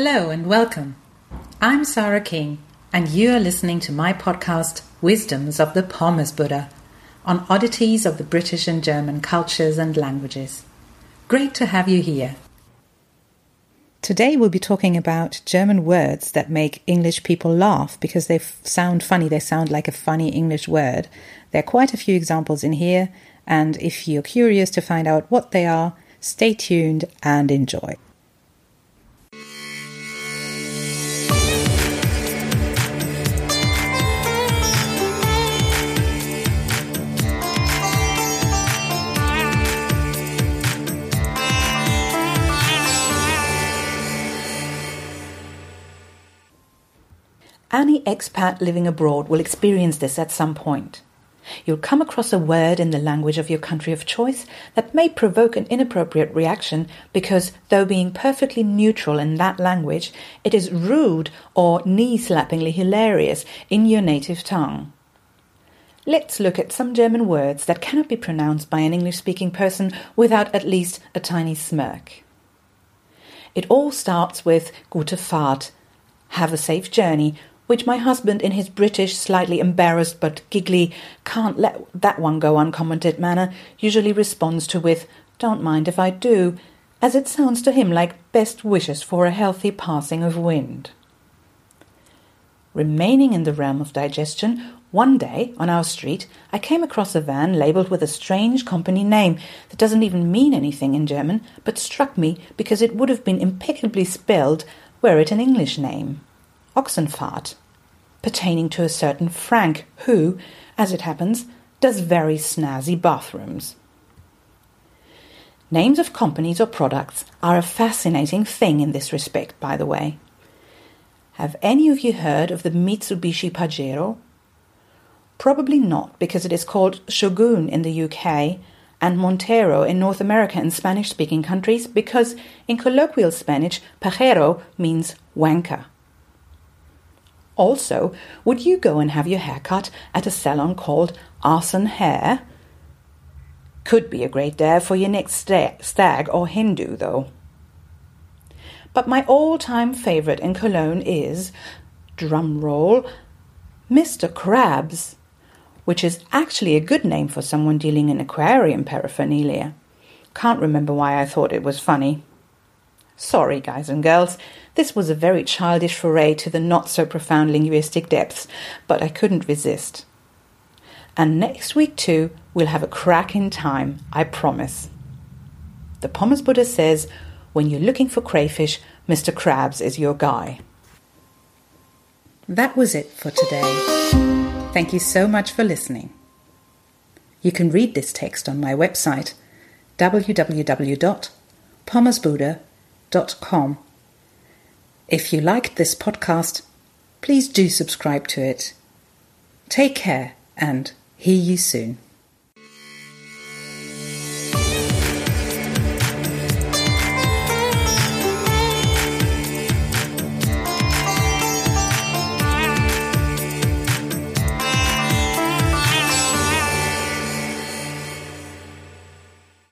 Hello and welcome. I'm Sarah King, and you are listening to my podcast, Wisdoms of the Pommes Buddha, on oddities of the British and German cultures and languages. Great to have you here. Today we'll be talking about German words that make English people laugh because they f- sound funny. They sound like a funny English word. There are quite a few examples in here, and if you're curious to find out what they are, stay tuned and enjoy. Any expat living abroad will experience this at some point. You'll come across a word in the language of your country of choice that may provoke an inappropriate reaction because, though being perfectly neutral in that language, it is rude or knee slappingly hilarious in your native tongue. Let's look at some German words that cannot be pronounced by an English speaking person without at least a tiny smirk. It all starts with Gute Fahrt, have a safe journey, which my husband, in his British, slightly embarrassed but giggly, can't let that one go uncommented manner, usually responds to with, Don't mind if I do, as it sounds to him like best wishes for a healthy passing of wind. Remaining in the realm of digestion, one day on our street I came across a van labelled with a strange company name that doesn't even mean anything in German, but struck me because it would have been impeccably spelled were it an English name. Ochsenfahrt, pertaining to a certain Frank who, as it happens, does very snazzy bathrooms. Names of companies or products are a fascinating thing in this respect, by the way. Have any of you heard of the Mitsubishi Pajero? Probably not, because it is called Shogun in the UK and Montero in North America and Spanish speaking countries, because in colloquial Spanish, pajero means wanker. Also, would you go and have your hair cut at a salon called Arson Hair? Could be a great dare for your next stag or hen do, though. But my all time favourite in Cologne is, drum roll, Mr. Krabs, which is actually a good name for someone dealing in aquarium paraphernalia. Can't remember why I thought it was funny. Sorry, guys and girls, this was a very childish foray to the not so profound linguistic depths, but I couldn't resist. And next week, too, we'll have a crack in time, I promise. The Pommes Buddha says when you're looking for crayfish, Mr. Krabs is your guy. That was it for today. Thank you so much for listening. You can read this text on my website www.pommesbuddha.com if you liked this podcast, please do subscribe to it. Take care and hear you soon.